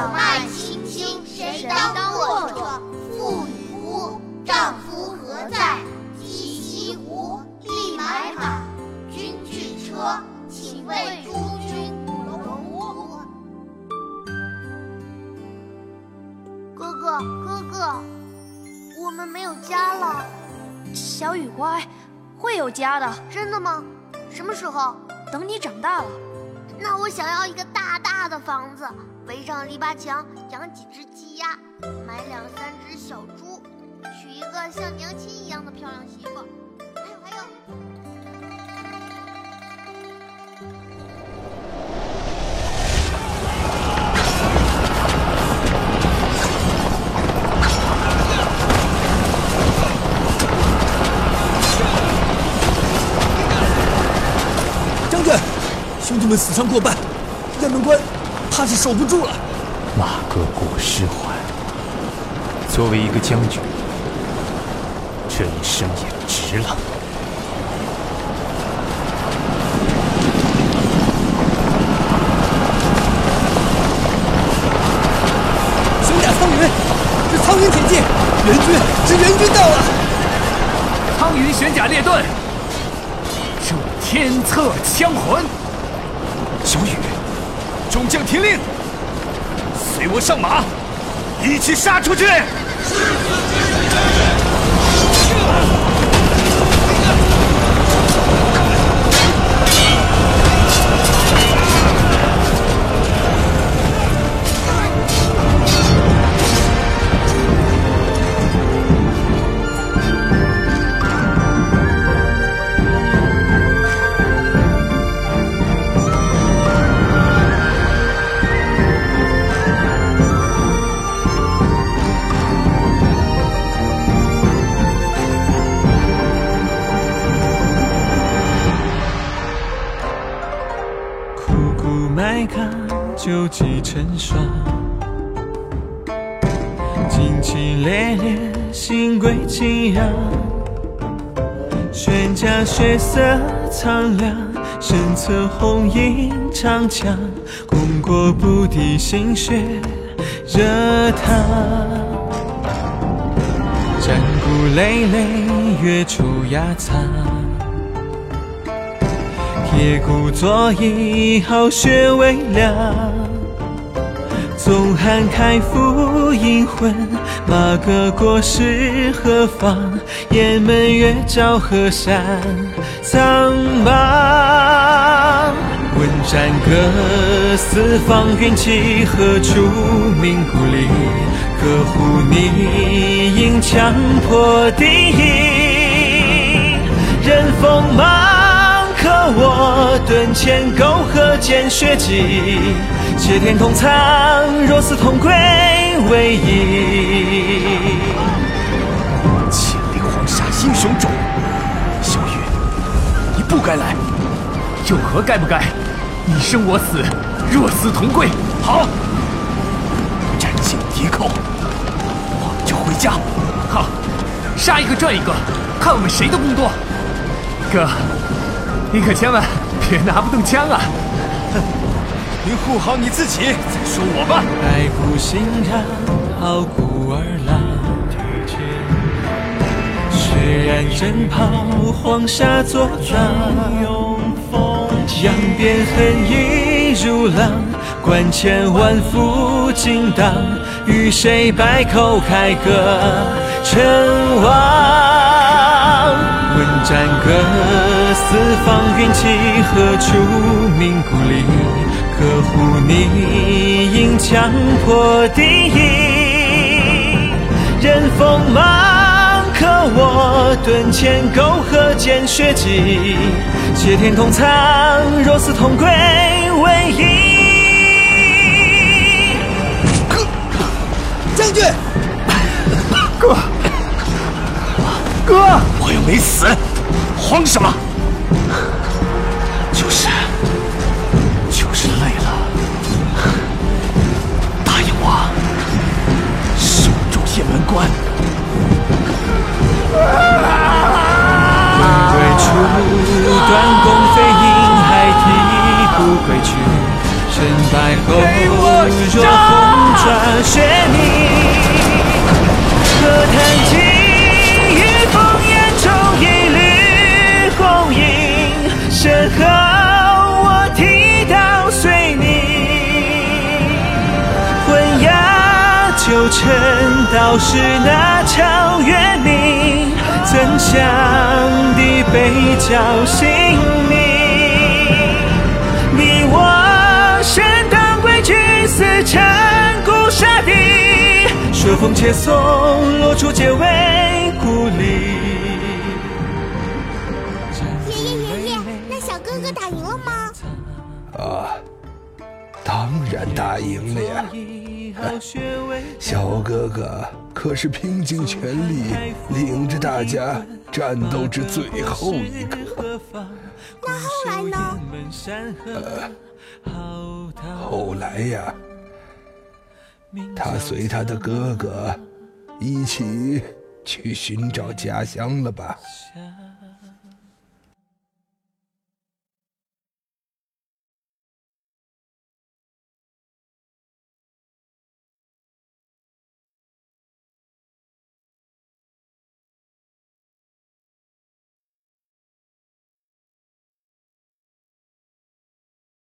两岸、青青，谁当舵者？妇与夫，丈夫何在？及西湖，立买马，君去车，请为诸君荣乎？哥哥，哥哥，我们没有家了。小雨乖，会有家的。真的吗？什么时候？等你长大了。那我想要一个大大的房子，围上篱笆墙，养几只鸡鸭，买两三只小猪，娶一个像娘亲一样的漂亮媳妇。还有还有。将军，兄弟们死伤过半，雁门关怕是守不住了。马革裹尸还。作为一个将军，这一生也值了。兄甲苍云，是苍云铁骑，援军是援军到了。苍云玄甲列队，这天策枪魂。小雨，众将听令，随我上马，一起杀出去！埋秆，九级成霜。旌旗猎猎，新归景仰。玄甲血色苍凉，身侧红缨长枪，功过不敌心血热烫。战鼓累累，月出压苍。铁骨作揖，好雪未凉。纵汉开府阴魂，马革裹尸何妨？雁门月照河山苍茫。问战歌，四方云起，何处鸣鼓里？呵护你，银枪破敌营，任锋芒。我盾前沟壑见血迹，且天同苍，若死同归为宜。千里黄沙英雄冢，小雨，你不该来。又何该不该？你生我死，若死同归。好，斩尽敌寇，我们就回家。好，杀一个赚一个，看我们谁的功多。哥，你可千万别拿不动枪啊！你护好你自己，再说我吧。傲骨儿郎。血染征袍，黄沙作浪。扬鞭如浪，关前万夫尽当。与谁百口开歌称王？问战歌，四方云起，何处鸣鼓里？可护你，银枪破敌营，任锋芒，可我盾前沟壑见血迹，谢天同苍，若死同归为一。将军，哥，哥，我又没死，慌什么？就是，就是累了。答应我，守住雁门关。问归处，断弓飞鹰，还啼不归去。身败后，若随你，昏鸦旧尘道是那超越你真相的被叫醒你。你我宣当归去，死缠古沙地，说风且送，落处皆为故里。爷爷爷爷，那小哥哥打赢了吗？啊，当然打赢了呀！小哥哥可是拼尽全力，领着大家战斗至最后一刻。那后来呢？后来呀，他随他的哥哥一起去寻找家乡了吧？